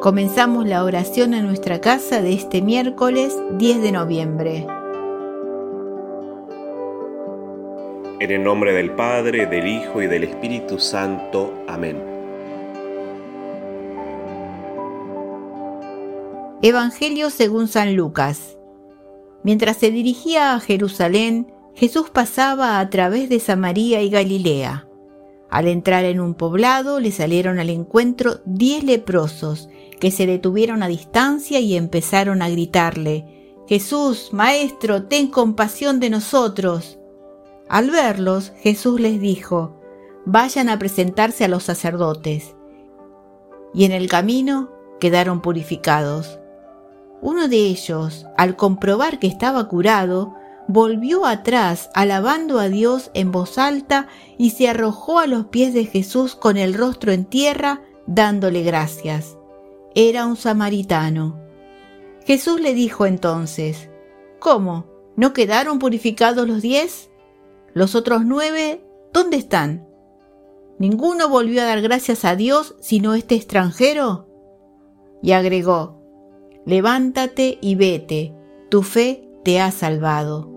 Comenzamos la oración en nuestra casa de este miércoles 10 de noviembre. En el nombre del Padre, del Hijo y del Espíritu Santo. Amén. Evangelio según San Lucas. Mientras se dirigía a Jerusalén, Jesús pasaba a través de Samaria y Galilea. Al entrar en un poblado le salieron al encuentro diez leprosos que se detuvieron a distancia y empezaron a gritarle, Jesús, Maestro, ten compasión de nosotros. Al verlos, Jesús les dijo, vayan a presentarse a los sacerdotes. Y en el camino quedaron purificados. Uno de ellos, al comprobar que estaba curado, volvió atrás alabando a Dios en voz alta y se arrojó a los pies de Jesús con el rostro en tierra, dándole gracias era un samaritano. Jesús le dijo entonces, ¿Cómo? ¿No quedaron purificados los diez? ¿Los otros nueve, dónde están? ¿Ninguno volvió a dar gracias a Dios sino este extranjero? Y agregó, Levántate y vete, tu fe te ha salvado.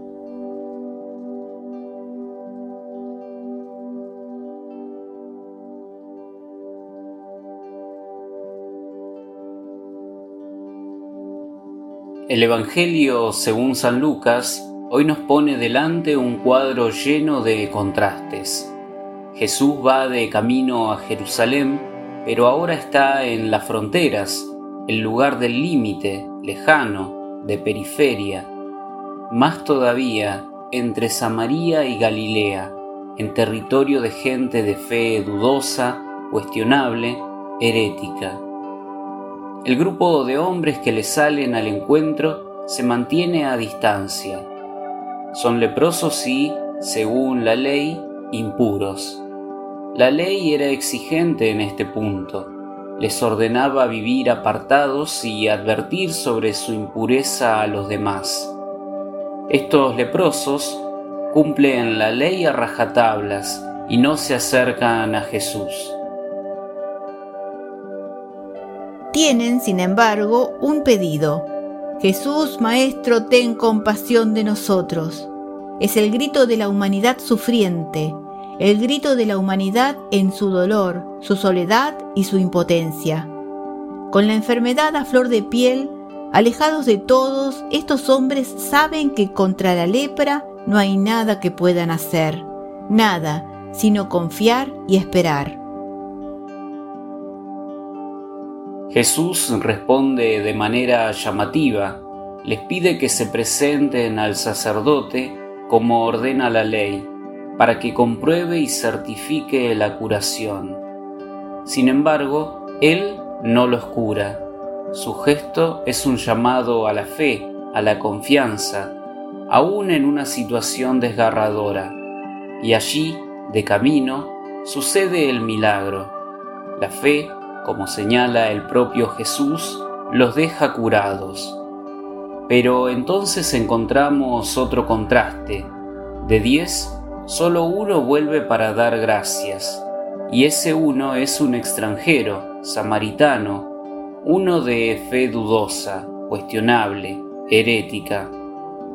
El Evangelio según San Lucas hoy nos pone delante un cuadro lleno de contrastes. Jesús va de camino a Jerusalén, pero ahora está en las fronteras, el lugar del límite, lejano, de periferia. Más todavía, entre Samaria y Galilea, en territorio de gente de fe dudosa, cuestionable, herética. El grupo de hombres que le salen al encuentro se mantiene a distancia. Son leprosos y, según la ley, impuros. La ley era exigente en este punto. Les ordenaba vivir apartados y advertir sobre su impureza a los demás. Estos leprosos cumplen la ley a rajatablas y no se acercan a Jesús. Tienen, sin embargo, un pedido. Jesús, Maestro, ten compasión de nosotros. Es el grito de la humanidad sufriente, el grito de la humanidad en su dolor, su soledad y su impotencia. Con la enfermedad a flor de piel, alejados de todos, estos hombres saben que contra la lepra no hay nada que puedan hacer, nada, sino confiar y esperar. Jesús responde de manera llamativa, les pide que se presenten al sacerdote como ordena la ley, para que compruebe y certifique la curación. Sin embargo, Él no los cura. Su gesto es un llamado a la fe, a la confianza, aún en una situación desgarradora. Y allí, de camino, sucede el milagro. La fe como señala el propio Jesús, los deja curados. Pero entonces encontramos otro contraste. De diez, solo uno vuelve para dar gracias, y ese uno es un extranjero, samaritano, uno de fe dudosa, cuestionable, herética.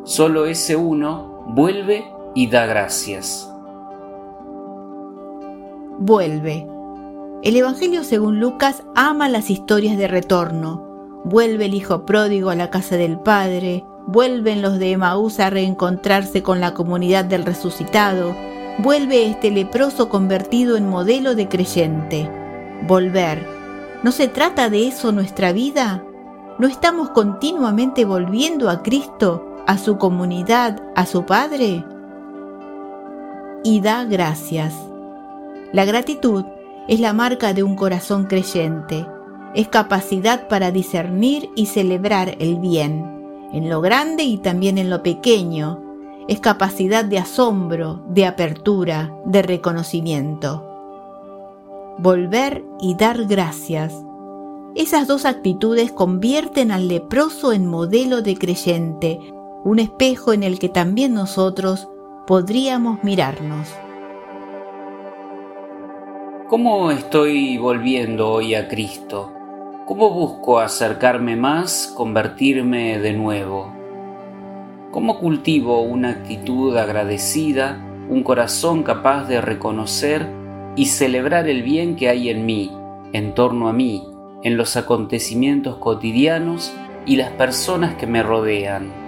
Solo ese uno vuelve y da gracias. Vuelve el Evangelio según Lucas ama las historias de retorno. Vuelve el hijo pródigo a la casa del Padre, vuelven los de Emaús a reencontrarse con la comunidad del resucitado, vuelve este leproso convertido en modelo de creyente. Volver. ¿No se trata de eso nuestra vida? ¿No estamos continuamente volviendo a Cristo, a su comunidad, a su Padre? Y da gracias. La gratitud es la marca de un corazón creyente. Es capacidad para discernir y celebrar el bien, en lo grande y también en lo pequeño. Es capacidad de asombro, de apertura, de reconocimiento. Volver y dar gracias. Esas dos actitudes convierten al leproso en modelo de creyente, un espejo en el que también nosotros podríamos mirarnos. ¿Cómo estoy volviendo hoy a Cristo? ¿Cómo busco acercarme más, convertirme de nuevo? ¿Cómo cultivo una actitud agradecida, un corazón capaz de reconocer y celebrar el bien que hay en mí, en torno a mí, en los acontecimientos cotidianos y las personas que me rodean?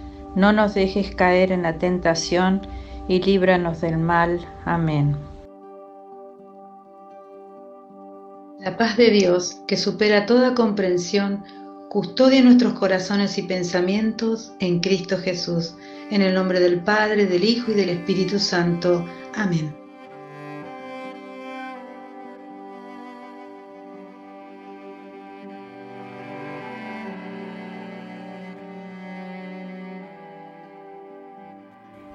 no nos dejes caer en la tentación y líbranos del mal. Amén. La paz de Dios, que supera toda comprensión, custodia nuestros corazones y pensamientos en Cristo Jesús, en el nombre del Padre, del Hijo y del Espíritu Santo. Amén.